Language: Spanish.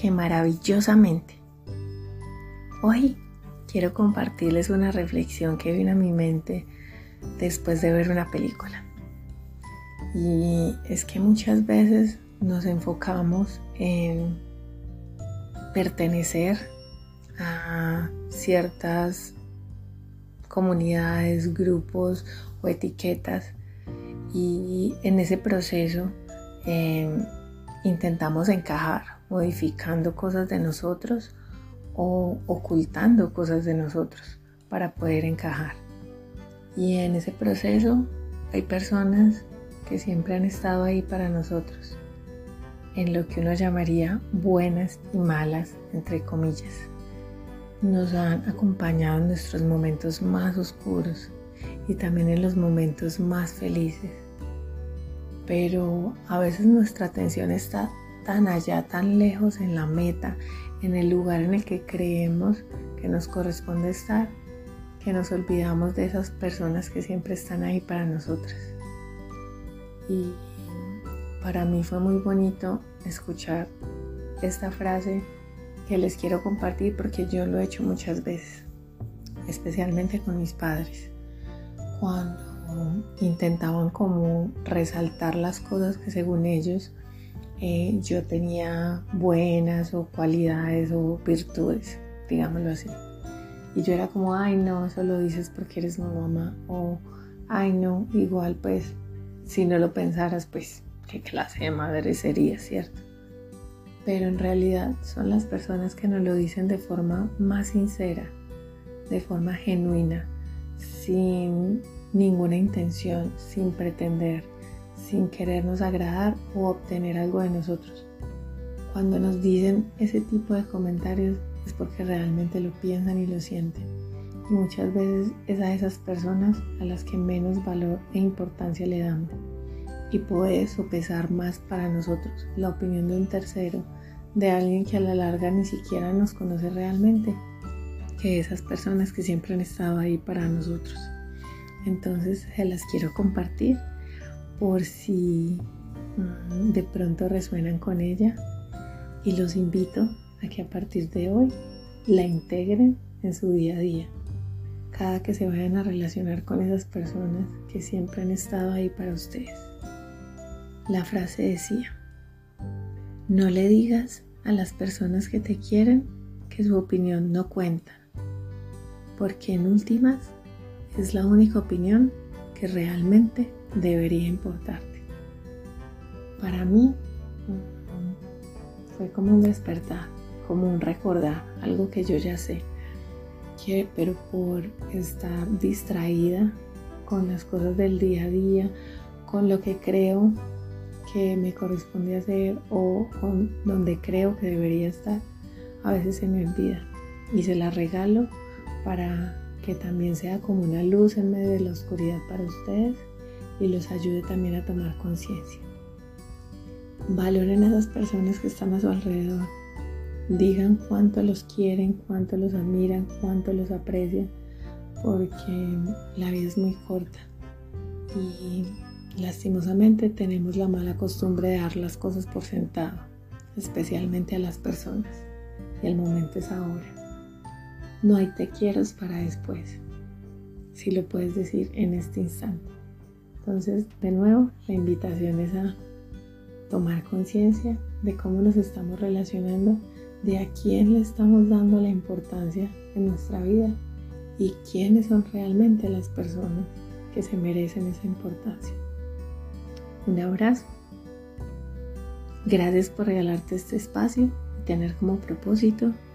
que maravillosamente. Hoy quiero compartirles una reflexión que vino a mi mente después de ver una película. Y es que muchas veces nos enfocamos en pertenecer a ciertas comunidades, grupos o etiquetas y en ese proceso eh, intentamos encajar modificando cosas de nosotros o ocultando cosas de nosotros para poder encajar. Y en ese proceso hay personas que siempre han estado ahí para nosotros, en lo que uno llamaría buenas y malas, entre comillas. Nos han acompañado en nuestros momentos más oscuros y también en los momentos más felices. Pero a veces nuestra atención está tan allá, tan lejos en la meta, en el lugar en el que creemos que nos corresponde estar, que nos olvidamos de esas personas que siempre están ahí para nosotras. Y para mí fue muy bonito escuchar esta frase que les quiero compartir porque yo lo he hecho muchas veces, especialmente con mis padres, cuando intentaban como resaltar las cosas que según ellos eh, yo tenía buenas o cualidades o virtudes, digámoslo así. Y yo era como, ay no, eso lo dices porque eres mi mamá. O, ay no, igual pues, si no lo pensaras, pues, qué clase de madre sería, ¿cierto? Pero en realidad son las personas que nos lo dicen de forma más sincera, de forma genuina, sin ninguna intención, sin pretender sin querernos agradar o obtener algo de nosotros. Cuando nos dicen ese tipo de comentarios es porque realmente lo piensan y lo sienten. Y muchas veces es a esas personas a las que menos valor e importancia le damos. Y puede sopesar más para nosotros la opinión de un tercero, de alguien que a la larga ni siquiera nos conoce realmente, que esas personas que siempre han estado ahí para nosotros. Entonces se las quiero compartir por si mm, de pronto resuenan con ella y los invito a que a partir de hoy la integren en su día a día. Cada que se vayan a relacionar con esas personas que siempre han estado ahí para ustedes. La frase decía, no le digas a las personas que te quieren que su opinión no cuenta, porque en últimas es la única opinión que realmente debería importarte. Para mí fue como un despertar, como un recordar, algo que yo ya sé, pero por estar distraída con las cosas del día a día, con lo que creo que me corresponde hacer o con donde creo que debería estar, a veces se me olvida y se la regalo para que también sea como una luz en medio de la oscuridad para ustedes y los ayude también a tomar conciencia. Valoren a esas personas que están a su alrededor. Digan cuánto los quieren, cuánto los admiran, cuánto los aprecian, porque la vida es muy corta y lastimosamente tenemos la mala costumbre de dar las cosas por sentado, especialmente a las personas. Y el momento es ahora. No hay te quiero para después, si lo puedes decir en este instante. Entonces, de nuevo, la invitación es a tomar conciencia de cómo nos estamos relacionando de a quién le estamos dando la importancia en nuestra vida y quiénes son realmente las personas que se merecen esa importancia. Un abrazo. Gracias por regalarte este espacio y tener como propósito